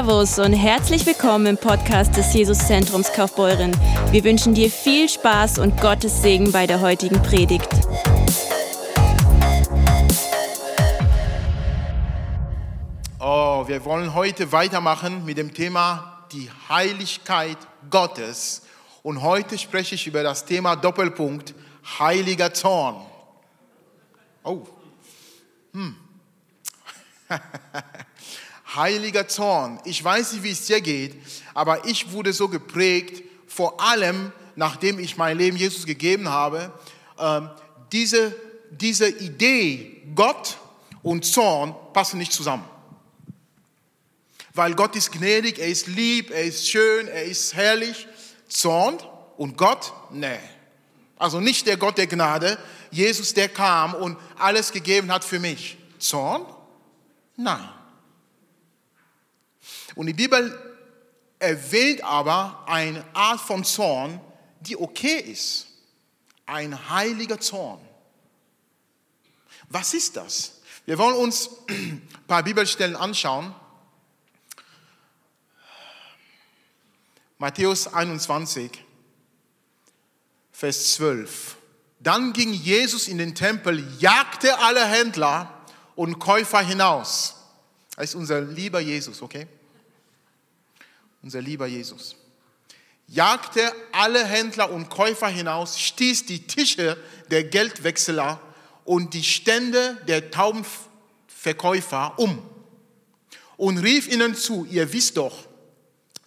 Servus und herzlich willkommen im Podcast des Jesuszentrums Kaufbeuren. Wir wünschen dir viel Spaß und Gottes Segen bei der heutigen Predigt. Oh, wir wollen heute weitermachen mit dem Thema die Heiligkeit Gottes. Und heute spreche ich über das Thema Doppelpunkt heiliger Zorn. Oh. Hm. heiliger Zorn. Ich weiß nicht, wie es dir geht, aber ich wurde so geprägt, vor allem nachdem ich mein Leben Jesus gegeben habe, äh, diese, diese Idee, Gott und Zorn passen nicht zusammen. Weil Gott ist gnädig, er ist lieb, er ist schön, er ist herrlich. Zorn und Gott, nee. Also nicht der Gott der Gnade, Jesus, der kam und alles gegeben hat für mich. Zorn? Nein. Und die Bibel erwähnt aber eine Art von Zorn, die okay ist. Ein heiliger Zorn. Was ist das? Wir wollen uns ein paar Bibelstellen anschauen. Matthäus 21, Vers 12. Dann ging Jesus in den Tempel, jagte alle Händler und Käufer hinaus. Das ist unser lieber Jesus, okay? Unser lieber Jesus, jagte alle Händler und Käufer hinaus, stieß die Tische der Geldwechseler und die Stände der Taubenverkäufer um und rief ihnen zu, ihr wisst doch,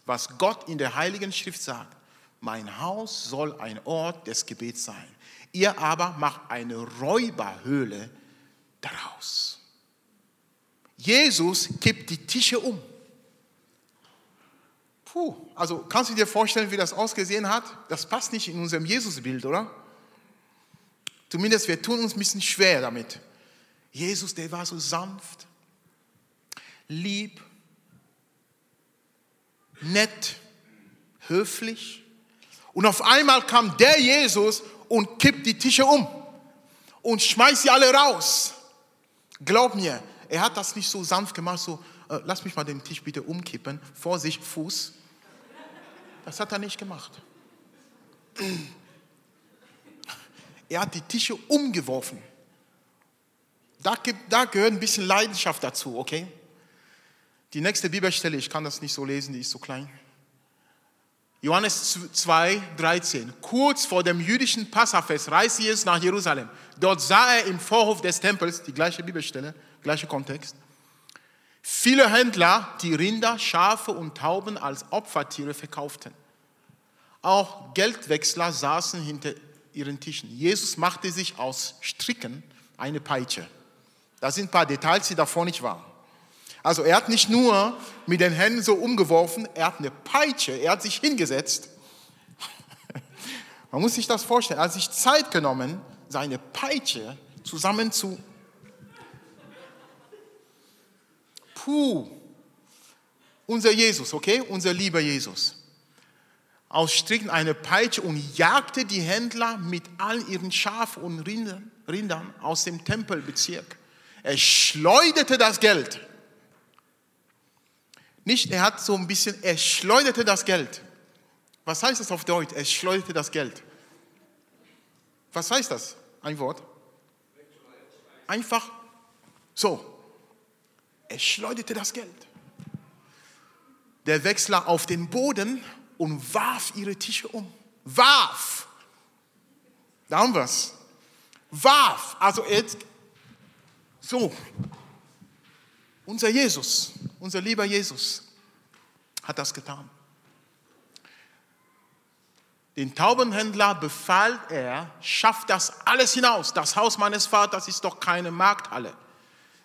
was Gott in der Heiligen Schrift sagt. Mein Haus soll ein Ort des Gebets sein. Ihr aber macht eine Räuberhöhle daraus. Jesus kippt die Tische um. Puh, also kannst du dir vorstellen, wie das ausgesehen hat? Das passt nicht in unserem Jesusbild, oder? Zumindest wir tun uns ein bisschen schwer damit. Jesus, der war so sanft, lieb, nett, höflich. Und auf einmal kam der Jesus und kippt die Tische um und schmeißt sie alle raus. Glaub mir, er hat das nicht so sanft gemacht, so, äh, lass mich mal den Tisch bitte umkippen, Vorsicht, Fuß. Das hat er nicht gemacht. Er hat die Tische umgeworfen. Da, gibt, da gehört ein bisschen Leidenschaft dazu, okay? Die nächste Bibelstelle, ich kann das nicht so lesen, die ist so klein. Johannes 2, 13. Kurz vor dem jüdischen Passafest reiste Jesus nach Jerusalem. Dort sah er im Vorhof des Tempels, die gleiche Bibelstelle, gleicher Kontext, viele Händler, die Rinder, Schafe und Tauben als Opfertiere verkauften. Auch Geldwechsler saßen hinter ihren Tischen. Jesus machte sich aus Stricken eine Peitsche. Das sind ein paar Details, die davor nicht waren. Also er hat nicht nur mit den Händen so umgeworfen, er hat eine Peitsche, er hat sich hingesetzt. Man muss sich das vorstellen. Er hat sich Zeit genommen, seine Peitsche zusammen zu Puh, unser Jesus, okay? Unser lieber Jesus. Aus Stricken eine Peitsche und jagte die Händler mit all ihren Schafen und Rindern, Rindern aus dem Tempelbezirk. Er schleuderte das Geld. Nicht, er hat so ein bisschen, er schleuderte das Geld. Was heißt das auf Deutsch? Er schleuderte das Geld. Was heißt das? Ein Wort? Einfach so. Er schleuderte das Geld. Der Wechsler auf den Boden und warf ihre Tische um. Warf. Da haben wir es. Warf. Also jetzt so. Unser Jesus, unser lieber Jesus hat das getan. Den Taubenhändler befahl er, schafft das alles hinaus. Das Haus meines Vaters ist doch keine Markthalle.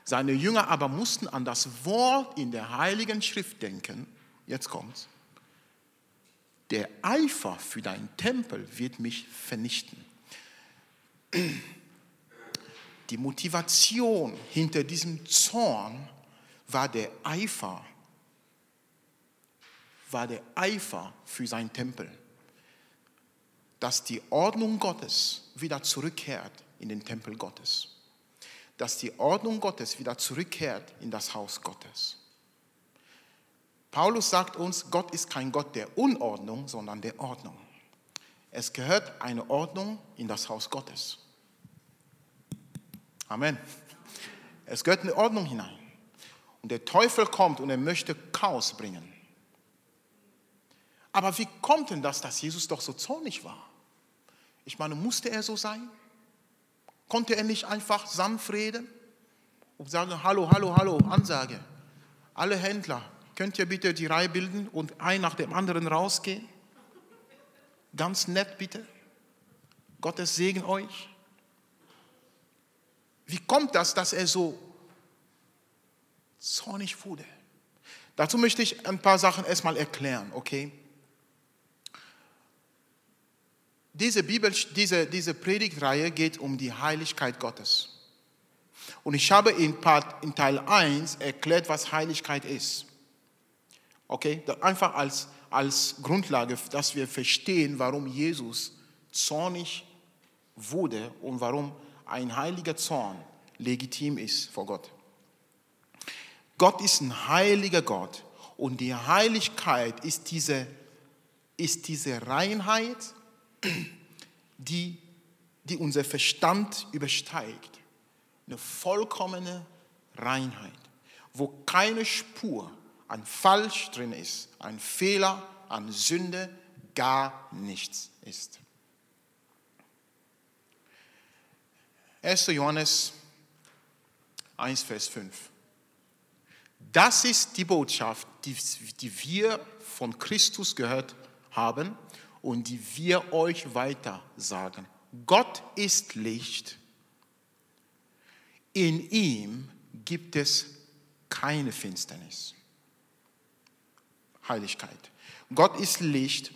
Seine Jünger aber mussten an das Wort in der Heiligen Schrift denken. Jetzt kommt's. Der Eifer für deinen Tempel wird mich vernichten. Die Motivation hinter diesem Zorn war der Eifer, war der Eifer für seinen Tempel, dass die Ordnung Gottes wieder zurückkehrt in den Tempel Gottes dass die Ordnung Gottes wieder zurückkehrt in das Haus Gottes. Paulus sagt uns, Gott ist kein Gott der Unordnung, sondern der Ordnung. Es gehört eine Ordnung in das Haus Gottes. Amen. Es gehört eine Ordnung hinein. Und der Teufel kommt und er möchte Chaos bringen. Aber wie kommt denn das, dass Jesus doch so zornig war? Ich meine, musste er so sein? Konnte er nicht einfach sanft reden und sagen, hallo, hallo, hallo, Ansage. Alle Händler, könnt ihr bitte die Reihe bilden und ein nach dem anderen rausgehen? Ganz nett bitte. Gottes Segen euch. Wie kommt das, dass er so zornig wurde? Dazu möchte ich ein paar Sachen erstmal erklären, okay? Diese, Bibel, diese, diese Predigtreihe geht um die Heiligkeit Gottes. Und ich habe in, Part, in Teil 1 erklärt, was Heiligkeit ist. Okay, einfach als, als Grundlage, dass wir verstehen, warum Jesus zornig wurde und warum ein heiliger Zorn legitim ist vor Gott. Gott ist ein heiliger Gott und die Heiligkeit ist diese, ist diese Reinheit, die, die unser Verstand übersteigt. Eine vollkommene Reinheit, wo keine Spur an Falsch drin ist, ein Fehler, an Sünde, gar nichts ist. 1. Johannes 1, Vers 5. Das ist die Botschaft, die, die wir von Christus gehört haben und die wir euch weiter sagen. Gott ist Licht. In ihm gibt es keine Finsternis. Heiligkeit. Gott ist Licht.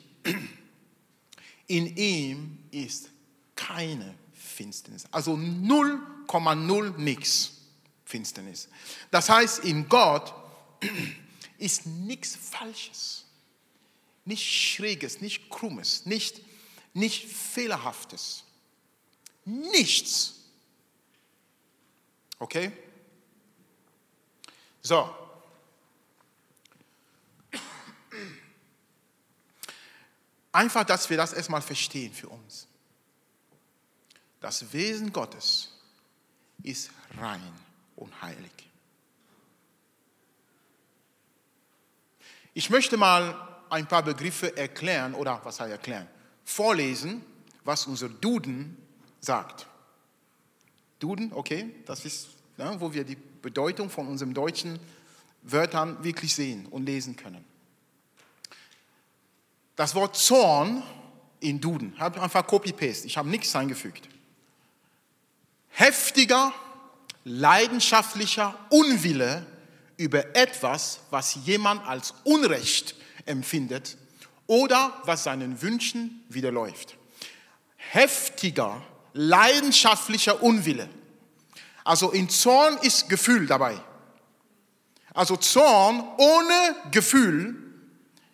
In ihm ist keine Finsternis. Also 0,0 nichts Finsternis. Das heißt, in Gott ist nichts Falsches nicht Schräges, nicht Krummes, nicht, nicht Fehlerhaftes. Nichts. Okay? So. Einfach, dass wir das erstmal verstehen für uns. Das Wesen Gottes ist rein und heilig. Ich möchte mal ein paar Begriffe erklären oder was heißt erklären? Vorlesen, was unser Duden sagt. Duden, okay, das ist, ja, wo wir die Bedeutung von unseren deutschen Wörtern wirklich sehen und lesen können. Das Wort Zorn in Duden, habe einfach Copy-Paste, ich habe nichts eingefügt. Heftiger, leidenschaftlicher Unwille über etwas, was jemand als Unrecht empfindet oder was seinen Wünschen widerläuft. Heftiger, leidenschaftlicher Unwille. Also in Zorn ist Gefühl dabei. Also Zorn ohne Gefühl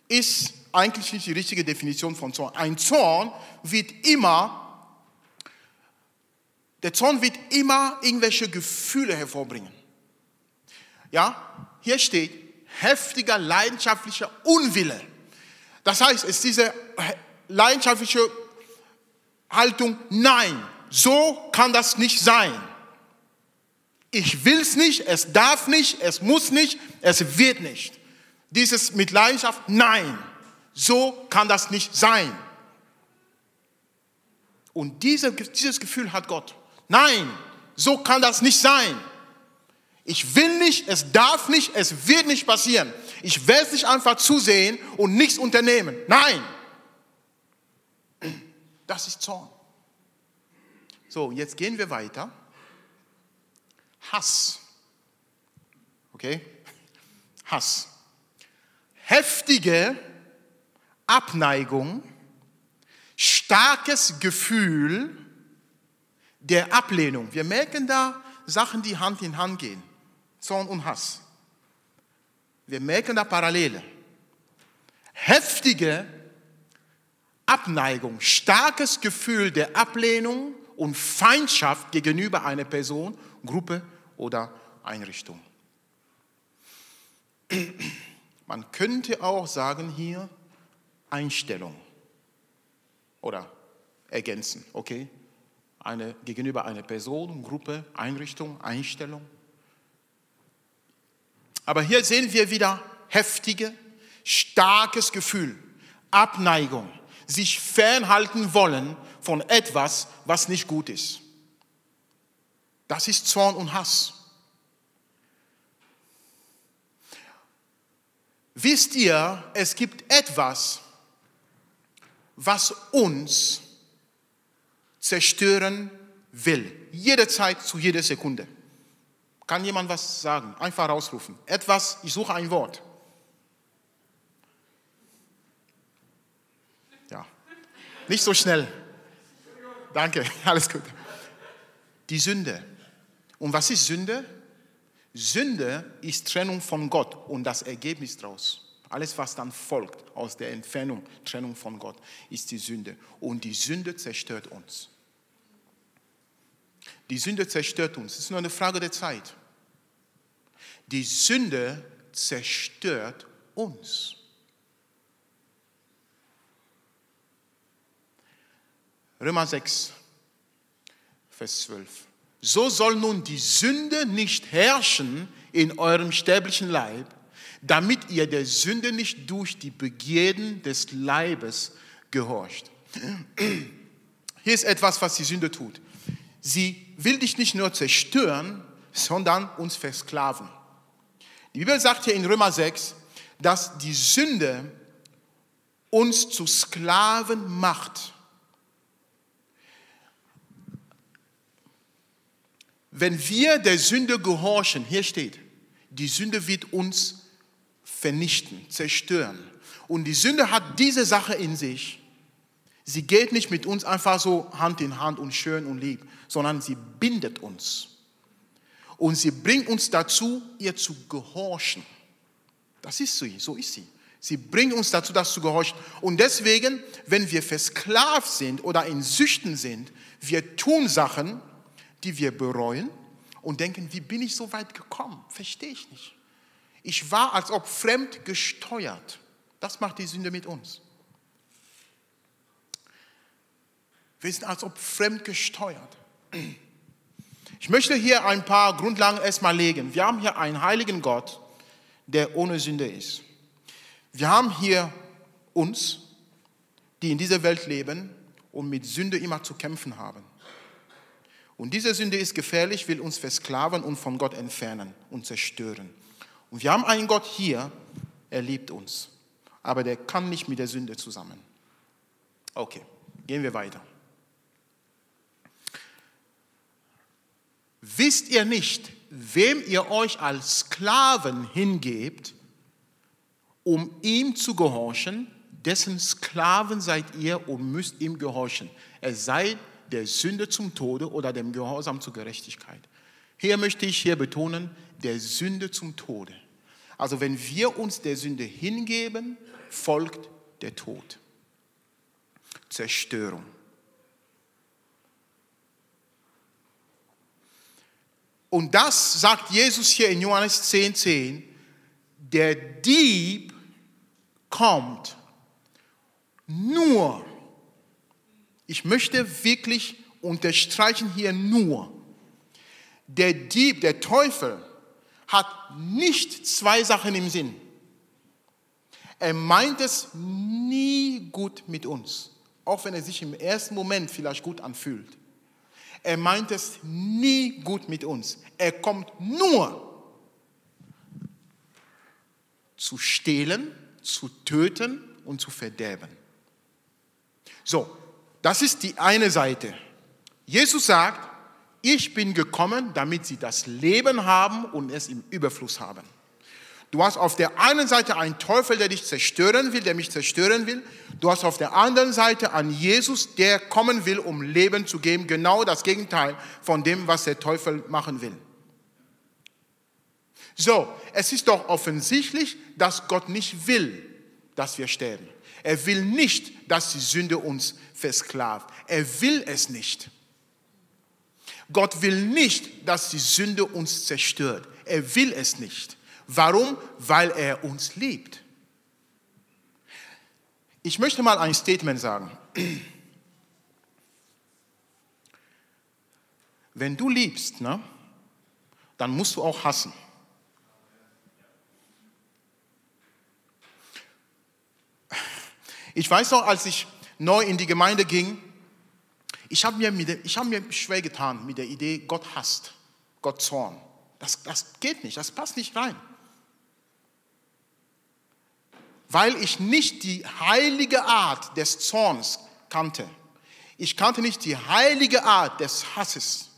ist eigentlich nicht die richtige Definition von Zorn. Ein Zorn wird immer, der Zorn wird immer irgendwelche Gefühle hervorbringen. Ja, hier steht, heftiger, leidenschaftlicher Unwille. Das heißt, es ist diese leidenschaftliche Haltung, nein, so kann das nicht sein. Ich will es nicht, es darf nicht, es muss nicht, es wird nicht. Dieses mit Leidenschaft, nein, so kann das nicht sein. Und diese, dieses Gefühl hat Gott. Nein, so kann das nicht sein. Ich will nicht, es darf nicht, es wird nicht passieren. Ich werde es nicht einfach zusehen und nichts unternehmen. Nein. Das ist Zorn. So, jetzt gehen wir weiter. Hass. Okay? Hass. Heftige Abneigung, starkes Gefühl der Ablehnung. Wir merken da Sachen, die Hand in Hand gehen. Zorn und Hass. Wir merken da Parallele. Heftige Abneigung, starkes Gefühl der Ablehnung und Feindschaft gegenüber einer Person, Gruppe oder Einrichtung. Man könnte auch sagen hier Einstellung oder ergänzen, okay? Eine, gegenüber einer Person, Gruppe, Einrichtung, Einstellung. Aber hier sehen wir wieder heftige, starkes Gefühl, Abneigung, sich fernhalten wollen von etwas, was nicht gut ist. Das ist Zorn und Hass. Wisst ihr, es gibt etwas, was uns zerstören will. Jederzeit, zu jeder Sekunde. Kann jemand was sagen? Einfach rausrufen. Etwas, ich suche ein Wort. Ja. Nicht so schnell. Danke, alles gut. Die Sünde. Und was ist Sünde? Sünde ist Trennung von Gott und das Ergebnis daraus. Alles, was dann folgt aus der Entfernung, Trennung von Gott, ist die Sünde. Und die Sünde zerstört uns. Die Sünde zerstört uns. Es ist nur eine Frage der Zeit. Die Sünde zerstört uns. Römer 6, Vers 12. So soll nun die Sünde nicht herrschen in eurem sterblichen Leib, damit ihr der Sünde nicht durch die Begierden des Leibes gehorcht. Hier ist etwas, was die Sünde tut. Sie will dich nicht nur zerstören, sondern uns versklaven. Die Bibel sagt hier in Römer 6, dass die Sünde uns zu Sklaven macht. Wenn wir der Sünde gehorchen, hier steht, die Sünde wird uns vernichten, zerstören. Und die Sünde hat diese Sache in sich. Sie geht nicht mit uns einfach so Hand in Hand und schön und lieb, sondern sie bindet uns. Und sie bringt uns dazu, ihr zu gehorchen. Das ist sie, so ist sie. Sie bringt uns dazu, das zu gehorchen. Und deswegen, wenn wir versklavt sind oder in Süchten sind, wir tun Sachen, die wir bereuen und denken, wie bin ich so weit gekommen? Verstehe ich nicht. Ich war als ob fremd gesteuert. Das macht die Sünde mit uns. Wir sind als ob fremd gesteuert. Ich möchte hier ein paar Grundlagen erstmal legen. Wir haben hier einen heiligen Gott, der ohne Sünde ist. Wir haben hier uns, die in dieser Welt leben und mit Sünde immer zu kämpfen haben. Und diese Sünde ist gefährlich, will uns versklaven und von Gott entfernen und zerstören. Und wir haben einen Gott hier, er liebt uns, aber der kann nicht mit der Sünde zusammen. Okay, gehen wir weiter. Wisst ihr nicht, wem ihr euch als Sklaven hingebt, um ihm zu gehorchen, dessen Sklaven seid ihr und müsst ihm gehorchen. Es sei der Sünde zum Tode oder dem Gehorsam zur Gerechtigkeit. Hier möchte ich hier betonen, der Sünde zum Tode. Also wenn wir uns der Sünde hingeben, folgt der Tod. Zerstörung. Und das sagt Jesus hier in Johannes 10, 10. Der Dieb kommt nur ich möchte wirklich unterstreichen hier nur, der Dieb, der Teufel hat nicht zwei Sachen im Sinn. Er meint es nie gut mit uns, auch wenn er sich im ersten Moment vielleicht gut anfühlt. Er meint es nie gut mit uns. Er kommt nur zu stehlen, zu töten und zu verderben. So, das ist die eine Seite. Jesus sagt, ich bin gekommen, damit sie das Leben haben und es im Überfluss haben. Du hast auf der einen Seite einen Teufel, der dich zerstören will, der mich zerstören will. Du hast auf der anderen Seite einen Jesus, der kommen will, um Leben zu geben. Genau das Gegenteil von dem, was der Teufel machen will. So, es ist doch offensichtlich, dass Gott nicht will, dass wir sterben. Er will nicht, dass die Sünde uns versklavt. Er will es nicht. Gott will nicht, dass die Sünde uns zerstört. Er will es nicht. Warum? Weil er uns liebt. Ich möchte mal ein Statement sagen. Wenn du liebst, ne, dann musst du auch hassen. Ich weiß noch, als ich neu in die Gemeinde ging, ich habe mir, hab mir schwer getan mit der Idee, Gott hasst, Gott Zorn. Das, das geht nicht, das passt nicht rein. Weil ich nicht die heilige Art des Zorns kannte. Ich kannte nicht die heilige Art des Hasses.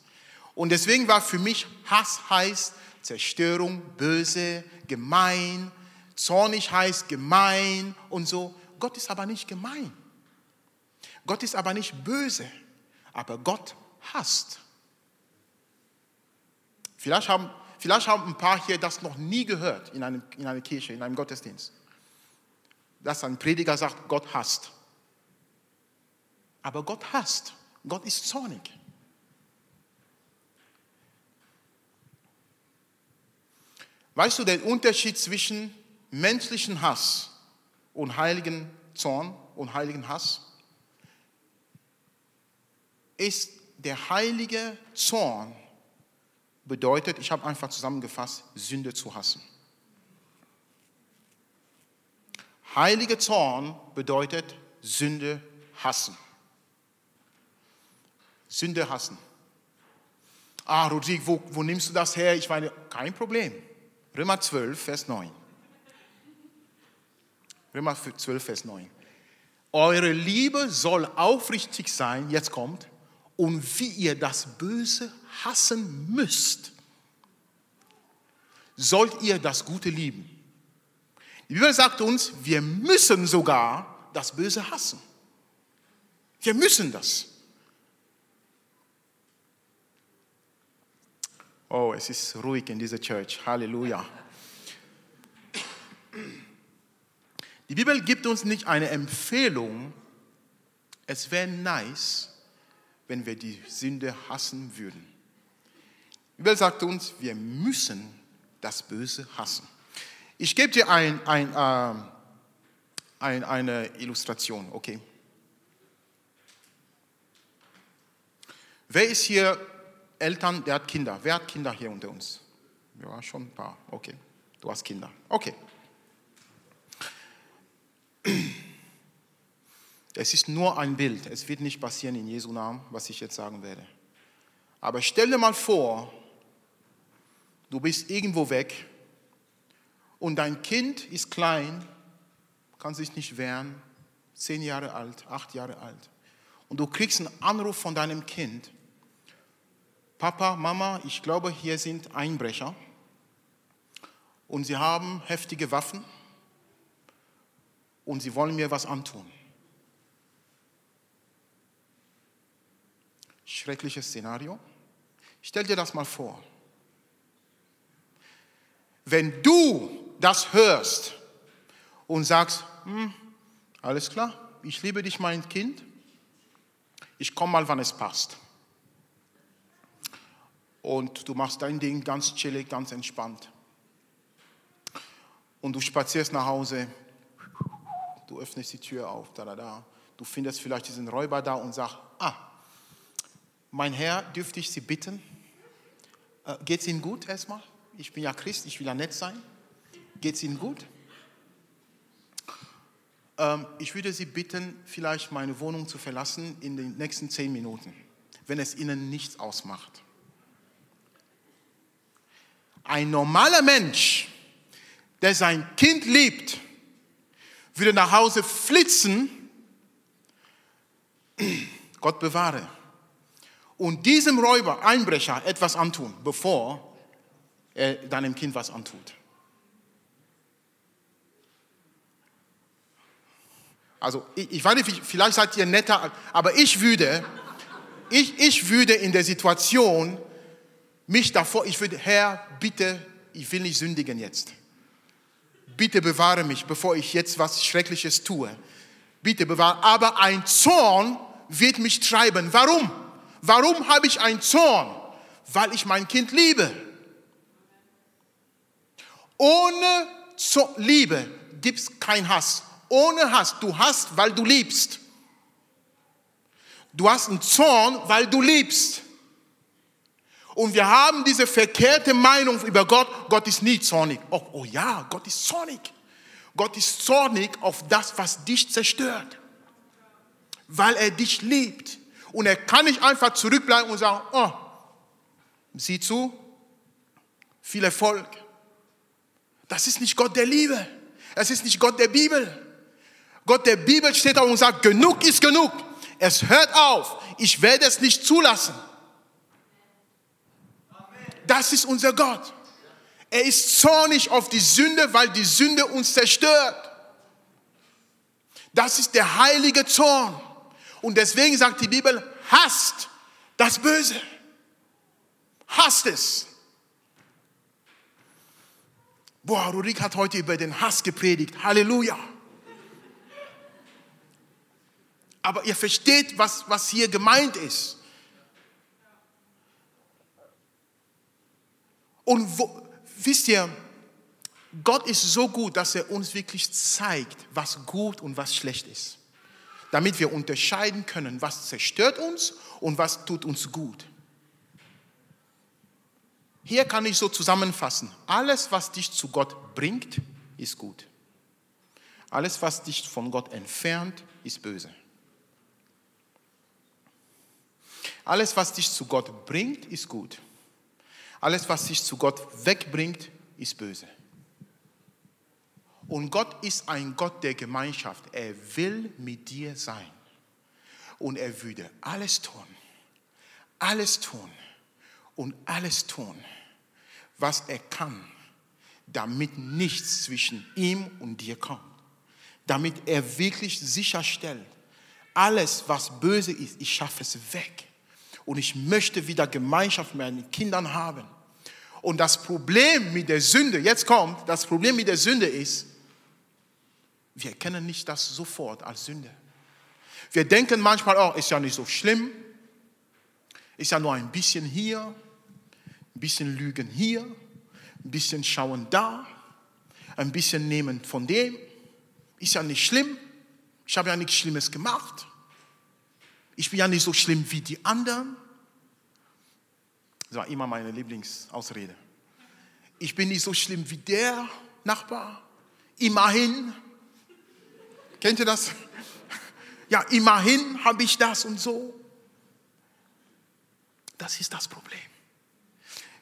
Und deswegen war für mich Hass heißt Zerstörung, böse, gemein. Zornig heißt gemein und so. Gott ist aber nicht gemein. Gott ist aber nicht böse. Aber Gott hasst. Vielleicht haben, vielleicht haben ein paar hier das noch nie gehört in, einem, in einer Kirche, in einem Gottesdienst. Dass ein Prediger sagt, Gott hasst. Aber Gott hasst. Gott ist zornig. Weißt du den Unterschied zwischen menschlichen Hass und heiligen Zorn und heiligen Hass? Ist der heilige Zorn bedeutet, ich habe einfach zusammengefasst, Sünde zu hassen. Heilige Zorn bedeutet Sünde hassen. Sünde hassen. Ah, Rodrigo, wo, wo nimmst du das her? Ich meine, kein Problem. Römer 12, Vers 9. Römer 12, Vers 9. Eure Liebe soll aufrichtig sein, jetzt kommt, und wie ihr das Böse hassen müsst, sollt ihr das Gute lieben. Die Bibel sagt uns, wir müssen sogar das Böse hassen. Wir müssen das. Oh, es ist ruhig in dieser Church. Halleluja. Die Bibel gibt uns nicht eine Empfehlung. Es wäre nice, wenn wir die Sünde hassen würden. Die Bibel sagt uns, wir müssen das Böse hassen. Ich gebe dir ein, ein, äh, ein, eine Illustration, okay? Wer ist hier Eltern, der hat Kinder. Wer hat Kinder hier unter uns? Ja, schon ein paar. Okay, du hast Kinder. Okay. Es ist nur ein Bild. Es wird nicht passieren in Jesu Namen, was ich jetzt sagen werde. Aber stell dir mal vor, du bist irgendwo weg und dein Kind ist klein, kann sich nicht wehren, zehn Jahre alt, acht Jahre alt. Und du kriegst einen Anruf von deinem Kind Papa, Mama, ich glaube, hier sind Einbrecher und sie haben heftige Waffen und sie wollen mir was antun. Schreckliches Szenario. Stell dir das mal vor. Wenn du das hörst und sagst, hm, alles klar, ich liebe dich, mein Kind, ich komme mal, wann es passt und du machst dein Ding ganz chillig, ganz entspannt. Und du spazierst nach Hause, du öffnest die Tür auf, da, da, da. Du findest vielleicht diesen Räuber da und sagst, ah, mein Herr, dürfte ich Sie bitten, äh, geht es Ihnen gut erstmal? Ich bin ja Christ, ich will ja nett sein. Geht es Ihnen gut? Ähm, ich würde Sie bitten, vielleicht meine Wohnung zu verlassen in den nächsten zehn Minuten, wenn es Ihnen nichts ausmacht. Ein normaler Mensch, der sein Kind liebt, würde nach Hause flitzen, Gott bewahre, und diesem Räuber, Einbrecher etwas antun, bevor er deinem Kind was antut. Also ich, ich weiß nicht, vielleicht seid ihr netter, aber ich würde, ich, ich würde in der Situation mich davor, ich würde, Herr, bitte, ich will nicht sündigen jetzt. Bitte bewahre mich, bevor ich jetzt was Schreckliches tue. Bitte bewahre. Aber ein Zorn wird mich treiben. Warum? Warum habe ich einen Zorn? Weil ich mein Kind liebe. Ohne Liebe gibt es keinen Hass. Ohne Hass. Du hast, weil du liebst. Du hast einen Zorn, weil du liebst. Und wir haben diese verkehrte Meinung über Gott, Gott ist nie zornig. Oh, oh ja, Gott ist zornig. Gott ist zornig auf das, was dich zerstört, weil er dich liebt. Und er kann nicht einfach zurückbleiben und sagen, oh, sieh zu, viel Erfolg. Das ist nicht Gott der Liebe. Das ist nicht Gott der Bibel. Gott der Bibel steht da und sagt, genug ist genug. Es hört auf. Ich werde es nicht zulassen. Das ist unser Gott. Er ist zornig auf die Sünde, weil die Sünde uns zerstört. Das ist der heilige Zorn. Und deswegen sagt die Bibel, hasst das Böse. Hasst es. Boah, Rurik hat heute über den Hass gepredigt. Halleluja. Aber ihr versteht, was, was hier gemeint ist. Und wo, wisst ihr, Gott ist so gut, dass er uns wirklich zeigt, was gut und was schlecht ist. Damit wir unterscheiden können, was zerstört uns und was tut uns gut. Hier kann ich so zusammenfassen. Alles, was dich zu Gott bringt, ist gut. Alles, was dich von Gott entfernt, ist böse. Alles, was dich zu Gott bringt, ist gut. Alles, was dich zu Gott wegbringt, ist böse. Und Gott ist ein Gott der Gemeinschaft. Er will mit dir sein. Und er würde alles tun, alles tun und alles tun, was er kann, damit nichts zwischen ihm und dir kommt. Damit er wirklich sicherstellt, alles, was böse ist, ich schaffe es weg und ich möchte wieder Gemeinschaft mit meinen Kindern haben. Und das Problem mit der Sünde, jetzt kommt, das Problem mit der Sünde ist, wir erkennen nicht das sofort als Sünde. Wir denken manchmal, oh, ist ja nicht so schlimm, ist ja nur ein bisschen hier, ein bisschen Lügen hier, ein bisschen Schauen da, ein bisschen Nehmen von dem, ist ja nicht schlimm, ich habe ja nichts Schlimmes gemacht. Ich bin ja nicht so schlimm wie die anderen. Das war immer meine Lieblingsausrede. Ich bin nicht so schlimm wie der Nachbar. Immerhin. Kennt ihr das? Ja, immerhin habe ich das und so. Das ist das Problem.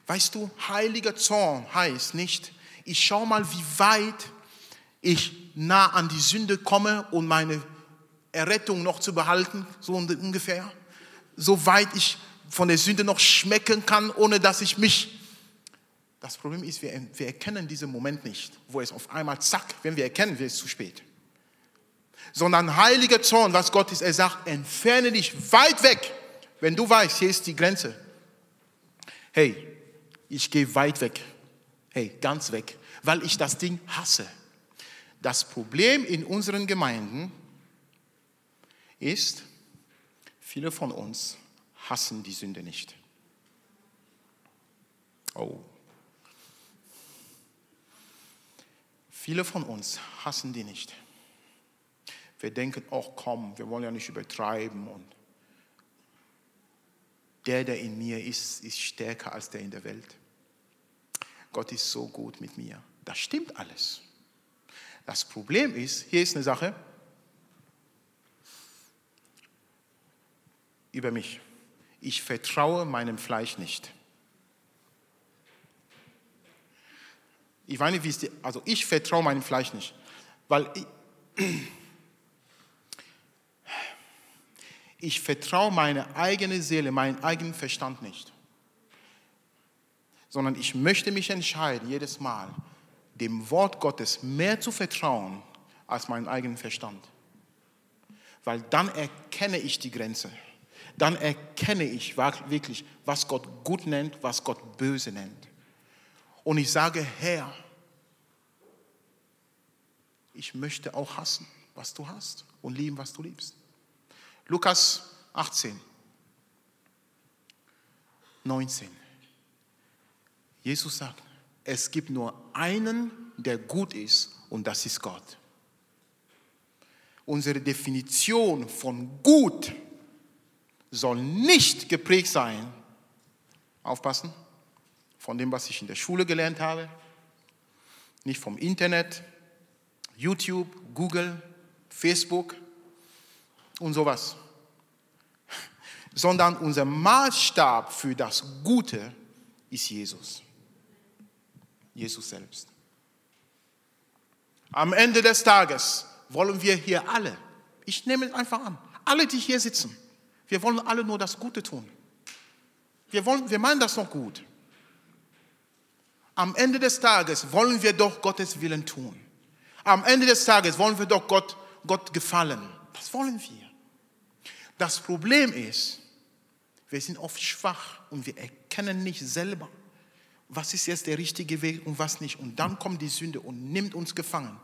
Weißt du, heiliger Zorn heißt nicht, ich schaue mal, wie weit ich nah an die Sünde komme und meine Errettung noch zu behalten, so ungefähr. So weit ich von der Sünde noch schmecken kann, ohne dass ich mich. Das Problem ist, wir, wir erkennen diesen Moment nicht, wo es auf einmal zack, wenn wir erkennen, wird es zu spät. Sondern heiliger Zorn, was Gott ist, er sagt, entferne dich weit weg, wenn du weißt, hier ist die Grenze. Hey, ich gehe weit weg. Hey, ganz weg, weil ich das Ding hasse. Das Problem in unseren Gemeinden ist, viele von uns hassen die Sünde nicht. Oh. Viele von uns hassen die nicht. Wir denken, oh komm, wir wollen ja nicht übertreiben und der, der in mir ist, ist stärker als der in der Welt. Gott ist so gut mit mir. Das stimmt alles. Das Problem ist, hier ist eine Sache über mich. Ich vertraue meinem Fleisch nicht. Ich nicht, wie es dir, also ich vertraue meinem Fleisch nicht, weil ich, ich vertraue meine eigene Seele, meinen eigenen Verstand nicht, sondern ich möchte mich entscheiden, jedes Mal dem Wort Gottes mehr zu vertrauen als meinen eigenen Verstand, weil dann erkenne ich die Grenze dann erkenne ich wirklich, was Gott gut nennt, was Gott böse nennt. Und ich sage, Herr, ich möchte auch hassen, was du hast und lieben, was du liebst. Lukas 18, 19. Jesus sagt, es gibt nur einen, der gut ist, und das ist Gott. Unsere Definition von gut soll nicht geprägt sein, aufpassen, von dem, was ich in der Schule gelernt habe, nicht vom Internet, YouTube, Google, Facebook und sowas, sondern unser Maßstab für das Gute ist Jesus. Jesus selbst. Am Ende des Tages wollen wir hier alle, ich nehme es einfach an, alle, die hier sitzen, wir wollen alle nur das Gute tun. Wir, wollen, wir meinen das noch gut. Am Ende des Tages wollen wir doch Gottes Willen tun. Am Ende des Tages wollen wir doch Gott, Gott gefallen. Das wollen wir. Das Problem ist, wir sind oft schwach und wir erkennen nicht selber, was ist jetzt der richtige Weg und was nicht. Und dann kommt die Sünde und nimmt uns gefangen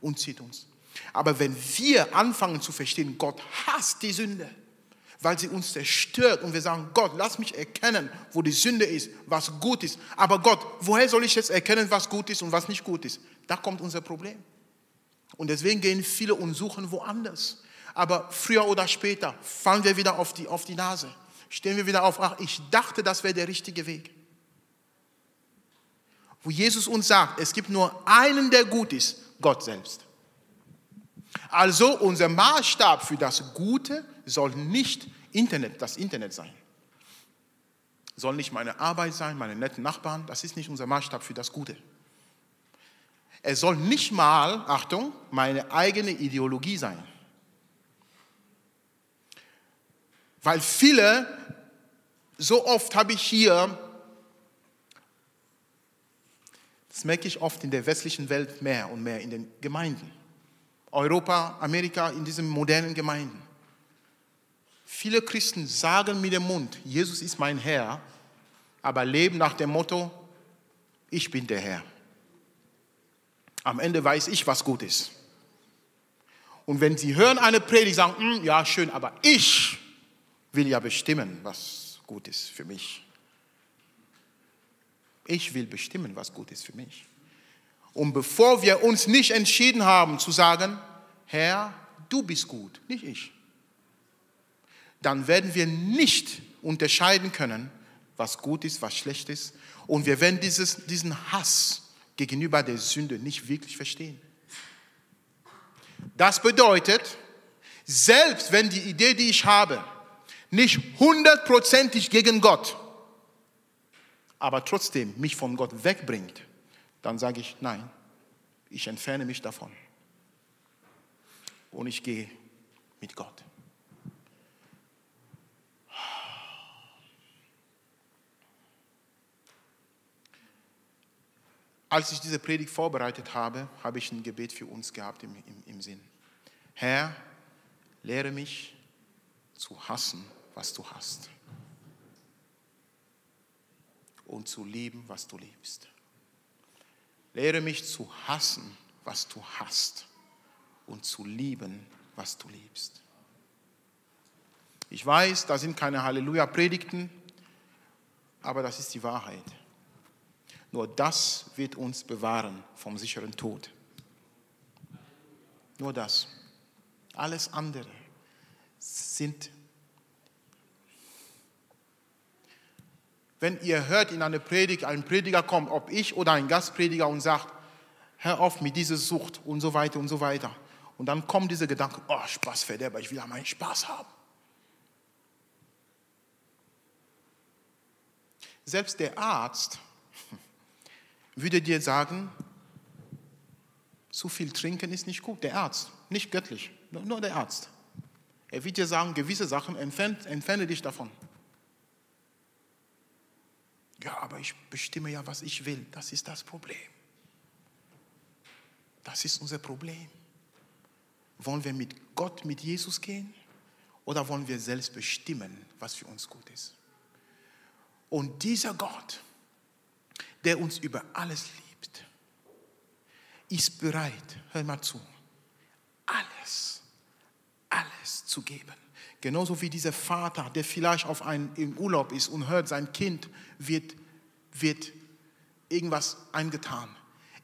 und zieht uns. Aber wenn wir anfangen zu verstehen, Gott hasst die Sünde, weil sie uns zerstört und wir sagen, Gott, lass mich erkennen, wo die Sünde ist, was gut ist. Aber Gott, woher soll ich jetzt erkennen, was gut ist und was nicht gut ist? Da kommt unser Problem. Und deswegen gehen viele und suchen woanders. Aber früher oder später fallen wir wieder auf die, auf die Nase. Stehen wir wieder auf, ach, ich dachte, das wäre der richtige Weg. Wo Jesus uns sagt, es gibt nur einen, der gut ist, Gott selbst. Also unser Maßstab für das Gute soll nicht Internet, das Internet sein. Soll nicht meine Arbeit sein, meine netten Nachbarn. Das ist nicht unser Maßstab für das Gute. Es soll nicht mal, Achtung, meine eigene Ideologie sein. Weil viele, so oft habe ich hier, das merke ich oft in der westlichen Welt mehr und mehr in den Gemeinden. Europa, Amerika, in diesen modernen Gemeinden. Viele Christen sagen mit dem Mund, Jesus ist mein Herr, aber leben nach dem Motto, ich bin der Herr. Am Ende weiß ich, was gut ist. Und wenn sie hören eine Predigt, sagen, hm, ja schön, aber ich will ja bestimmen, was gut ist für mich. Ich will bestimmen, was gut ist für mich. Und bevor wir uns nicht entschieden haben zu sagen, Herr, du bist gut, nicht ich, dann werden wir nicht unterscheiden können, was gut ist, was schlecht ist. Und wir werden dieses, diesen Hass gegenüber der Sünde nicht wirklich verstehen. Das bedeutet, selbst wenn die Idee, die ich habe, nicht hundertprozentig gegen Gott, aber trotzdem mich von Gott wegbringt, dann sage ich, nein, ich entferne mich davon. Und ich gehe mit Gott. Als ich diese Predigt vorbereitet habe, habe ich ein Gebet für uns gehabt im, im, im Sinn. Herr, lehre mich zu hassen, was du hast. Und zu lieben, was du liebst. Lehre mich zu hassen, was du hast. Und zu lieben, was du liebst. Ich weiß, da sind keine Halleluja-Predigten, aber das ist die Wahrheit. Nur das wird uns bewahren vom sicheren Tod. Nur das. Alles andere sind. Wenn ihr hört in einer Predigt, ein Prediger kommt, ob ich oder ein Gastprediger und sagt, hör auf mit dieser Sucht und so weiter und so weiter. Und dann kommen diese Gedanken, oh, Spaßverderber, ich will ja meinen Spaß haben. Selbst der Arzt würde dir sagen, zu viel trinken ist nicht gut. Der Arzt, nicht göttlich, nur der Arzt. Er wird dir sagen, gewisse Sachen entferne, entferne dich davon. Ja, aber ich bestimme ja, was ich will. Das ist das Problem. Das ist unser Problem. Wollen wir mit Gott, mit Jesus gehen oder wollen wir selbst bestimmen, was für uns gut ist? Und dieser Gott, der uns über alles liebt, ist bereit, hör mal zu, alles, alles zu geben. Genauso wie dieser Vater, der vielleicht auf einen, im Urlaub ist und hört, sein Kind wird, wird irgendwas eingetan.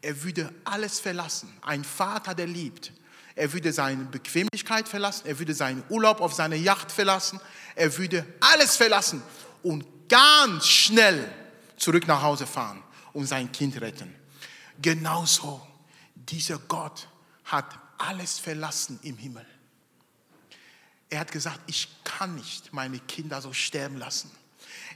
Er würde alles verlassen. Ein Vater, der liebt. Er würde seine Bequemlichkeit verlassen. Er würde seinen Urlaub auf seine Yacht verlassen. Er würde alles verlassen und ganz schnell zurück nach Hause fahren und sein Kind retten. Genauso, dieser Gott hat alles verlassen im Himmel. Er hat gesagt, ich kann nicht meine Kinder so sterben lassen.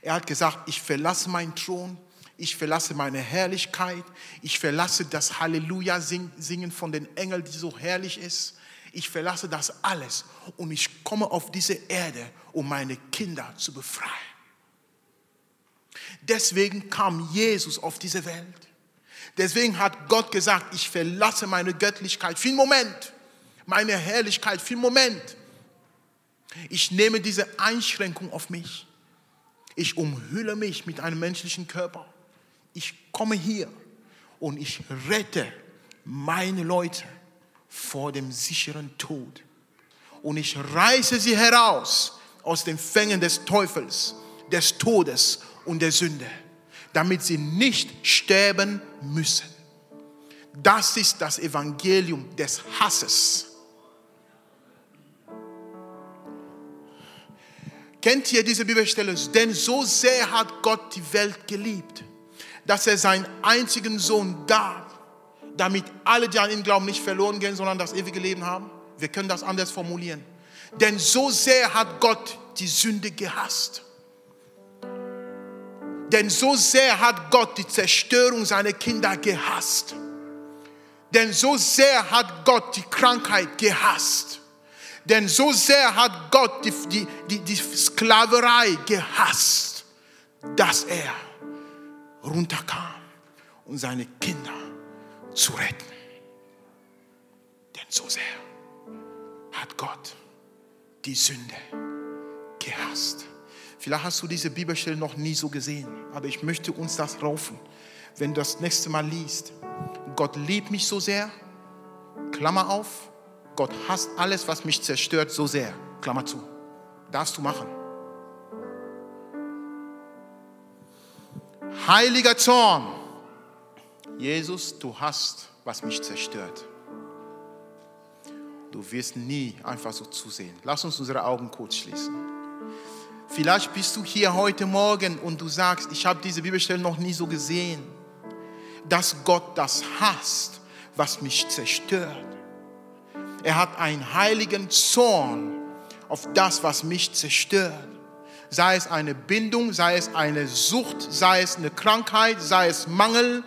Er hat gesagt, ich verlasse meinen Thron, ich verlasse meine Herrlichkeit, ich verlasse das Halleluja singen von den Engeln, die so herrlich ist. Ich verlasse das alles und ich komme auf diese Erde, um meine Kinder zu befreien. Deswegen kam Jesus auf diese Welt. Deswegen hat Gott gesagt, ich verlasse meine Göttlichkeit für einen Moment, meine Herrlichkeit für einen Moment. Ich nehme diese Einschränkung auf mich. Ich umhülle mich mit einem menschlichen Körper. Ich komme hier und ich rette meine Leute vor dem sicheren Tod. Und ich reiße sie heraus aus den Fängen des Teufels, des Todes und der Sünde damit sie nicht sterben müssen. Das ist das Evangelium des Hasses. Kennt ihr diese Bibelstelle? Denn so sehr hat Gott die Welt geliebt, dass er seinen einzigen Sohn gab, damit alle, die an ihn glauben, nicht verloren gehen, sondern das ewige Leben haben. Wir können das anders formulieren. Denn so sehr hat Gott die Sünde gehasst denn so sehr hat Gott die Zerstörung seiner Kinder gehasst. Denn so sehr hat Gott die Krankheit gehasst. Denn so sehr hat Gott die, die, die, die Sklaverei gehasst, dass er runterkam, um seine Kinder zu retten. Denn so sehr hat Gott die Sünde gehasst. Vielleicht hast du diese Bibelstelle noch nie so gesehen, aber ich möchte uns das raufen, wenn du das nächste Mal liest. Gott liebt mich so sehr, Klammer auf, Gott hasst alles, was mich zerstört, so sehr, Klammer zu. Darfst du machen. Heiliger Zorn, Jesus, du hast, was mich zerstört. Du wirst nie einfach so zusehen. Lass uns unsere Augen kurz schließen. Vielleicht bist du hier heute Morgen und du sagst, ich habe diese Bibelstelle noch nie so gesehen, dass Gott das hasst, was mich zerstört. Er hat einen heiligen Zorn auf das, was mich zerstört. Sei es eine Bindung, sei es eine Sucht, sei es eine Krankheit, sei es Mangel,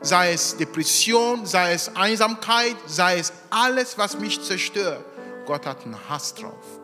sei es Depression, sei es Einsamkeit, sei es alles, was mich zerstört. Gott hat einen Hass drauf